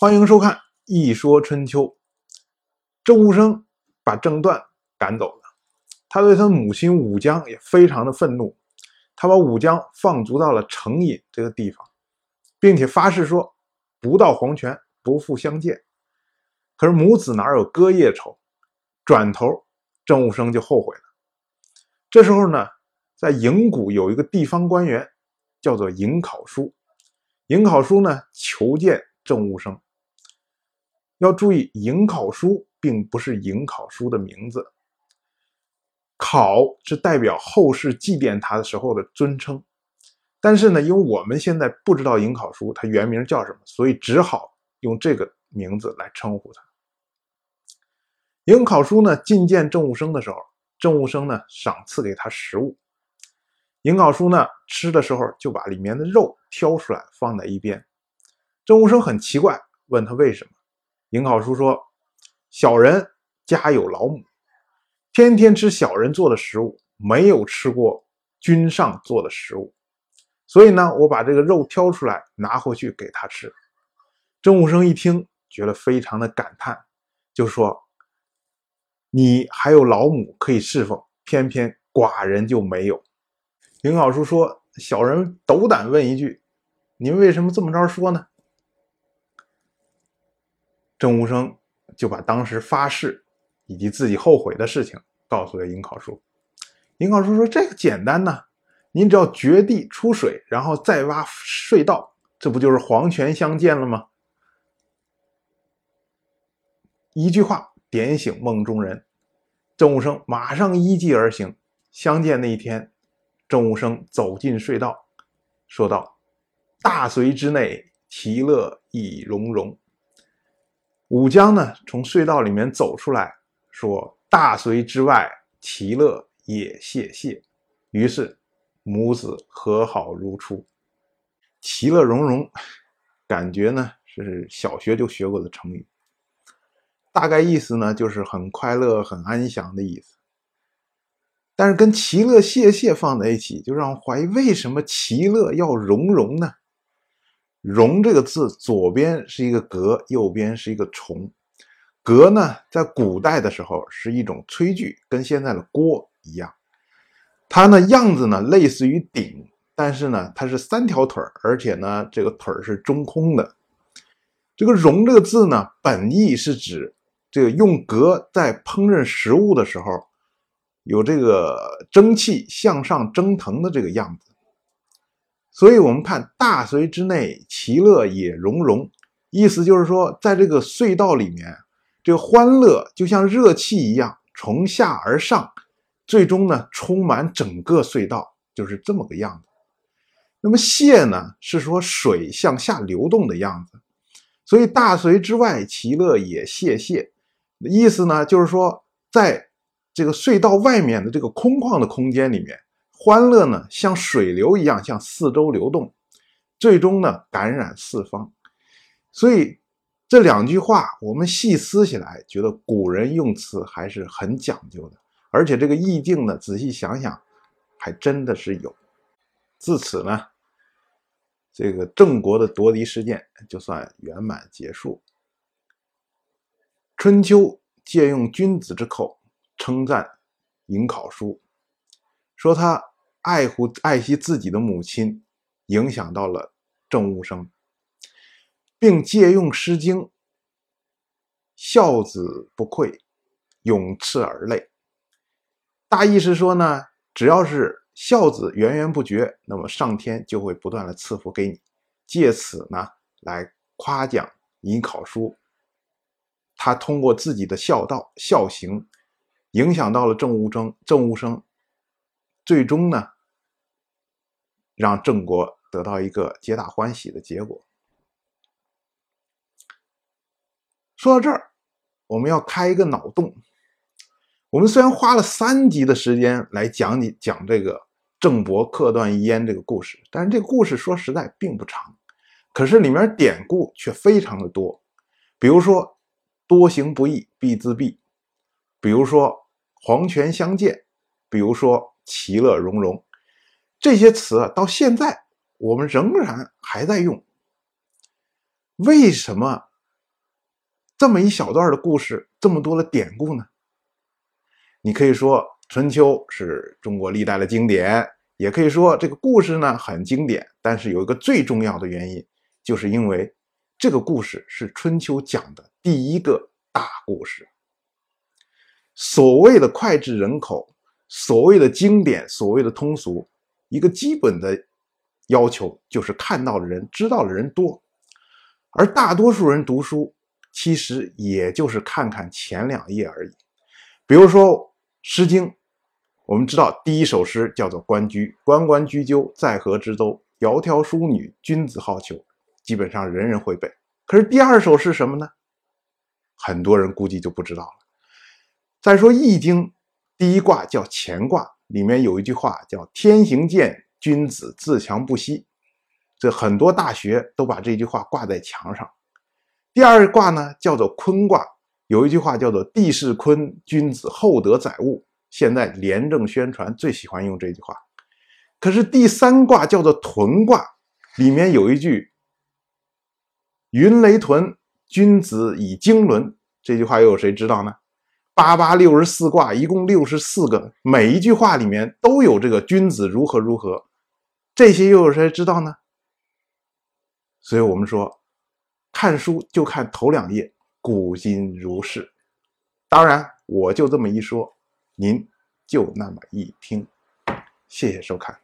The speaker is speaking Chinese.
欢迎收看《一说春秋》。郑武生把郑段赶走了，他对他母亲武姜也非常的愤怒，他把武姜放逐到了成尹这个地方，并且发誓说不到黄泉不复相见。可是母子哪有隔夜仇？转头郑武生就后悔了。这时候呢，在营谷有一个地方官员，叫做尹考叔。尹考叔呢求见郑武生。要注意，尹考叔并不是尹考叔的名字，考是代表后世祭奠他的时候的尊称。但是呢，因为我们现在不知道尹考叔他原名叫什么，所以只好用这个名字来称呼他。尹考叔呢觐见郑武生的时候，郑武生呢赏赐给他食物。尹考叔呢吃的时候就把里面的肉挑出来放在一边。郑武生很奇怪，问他为什么。尹考叔说：“小人家有老母，天天吃小人做的食物，没有吃过君上做的食物，所以呢，我把这个肉挑出来拿回去给他吃。”郑武生一听，觉得非常的感叹，就说：“你还有老母可以侍奉，偏偏寡人就没有。”尹考叔说：“小人斗胆问一句，您为什么这么着说呢？”郑武生就把当时发誓以及自己后悔的事情告诉了尹考叔。尹考叔说：“这个简单呐，您只要掘地出水，然后再挖隧道，这不就是黄泉相见了吗？”一句话点醒梦中人，郑武生马上依计而行。相见那一天，郑武生走进隧道，说道：“大隋之内，其乐亦融融。”武姜呢，从隧道里面走出来，说：“大隋之外，其乐也谢谢。”于是母子和好如初，其乐融融。感觉呢是小学就学过的成语，大概意思呢就是很快乐、很安详的意思。但是跟其乐谢谢放在一起，就让我怀疑为什么其乐要融融呢？容这个字，左边是一个格，右边是一个虫。格呢，在古代的时候是一种炊具，跟现在的锅一样。它呢样子呢类似于鼎，但是呢它是三条腿而且呢这个腿是中空的。这个容这个字呢，本意是指这个用格在烹饪食物的时候，有这个蒸汽向上蒸腾的这个样子。所以，我们看大隋之内，其乐也融融，意思就是说，在这个隧道里面，这个欢乐就像热气一样从下而上，最终呢，充满整个隧道，就是这么个样子。那么泄呢，是说水向下流动的样子。所以，大隋之外，其乐也谢谢，意思呢，就是说，在这个隧道外面的这个空旷的空间里面。欢乐呢，像水流一样向四周流动，最终呢感染四方。所以这两句话，我们细思起来，觉得古人用词还是很讲究的，而且这个意境呢，仔细想想，还真的是有。自此呢，这个郑国的夺嫡事件就算圆满结束。春秋借用君子之口称赞尹考叔，说他。爱护爱惜自己的母亲，影响到了郑武生，并借用《诗经》“孝子不愧，永赤而泪”。大意是说呢，只要是孝子源源不绝，那么上天就会不断的赐福给你，借此呢来夸奖尹考叔。他通过自己的孝道孝行，影响到了郑武生，郑武生。最终呢，让郑国得到一个皆大欢喜的结果。说到这儿，我们要开一个脑洞。我们虽然花了三集的时间来讲你讲这个郑伯克段遗烟这个故事，但是这个故事说实在并不长，可是里面典故却非常的多。比如说“多行不义必自毙”，比如说“黄泉相见”，比如说。其乐融融，这些词到现在我们仍然还在用。为什么这么一小段的故事，这么多的典故呢？你可以说《春秋》是中国历代的经典，也可以说这个故事呢很经典。但是有一个最重要的原因，就是因为这个故事是春秋讲的第一个大故事。所谓的脍炙人口，所谓的经典，所谓的通俗，一个基本的要求就是看到的人、知道的人多，而大多数人读书。其实也就是看看前两页而已。比如说《诗经》，我们知道第一首诗叫做《关雎》，“关关雎鸠，在河之洲。窈窕淑女，君子好逑。”基本上人人会背。可是第二首是什么呢？很多人估计就不知道了。再说《易经》，第一卦叫乾卦，里面有一句话叫“天行健，君子自强不息”。这很多大学都把这句话挂在墙上。第二卦呢，叫做坤卦，有一句话叫做“地势坤，君子厚德载物”。现在廉政宣传最喜欢用这句话。可是第三卦叫做屯卦，里面有一句“云雷屯，君子以经纶”。这句话又有谁知道呢？八八六十四卦一共六十四个，每一句话里面都有这个君子如何如何，这些又有谁知道呢？所以我们说。看书就看头两页，古今如是。当然，我就这么一说，您就那么一听。谢谢收看。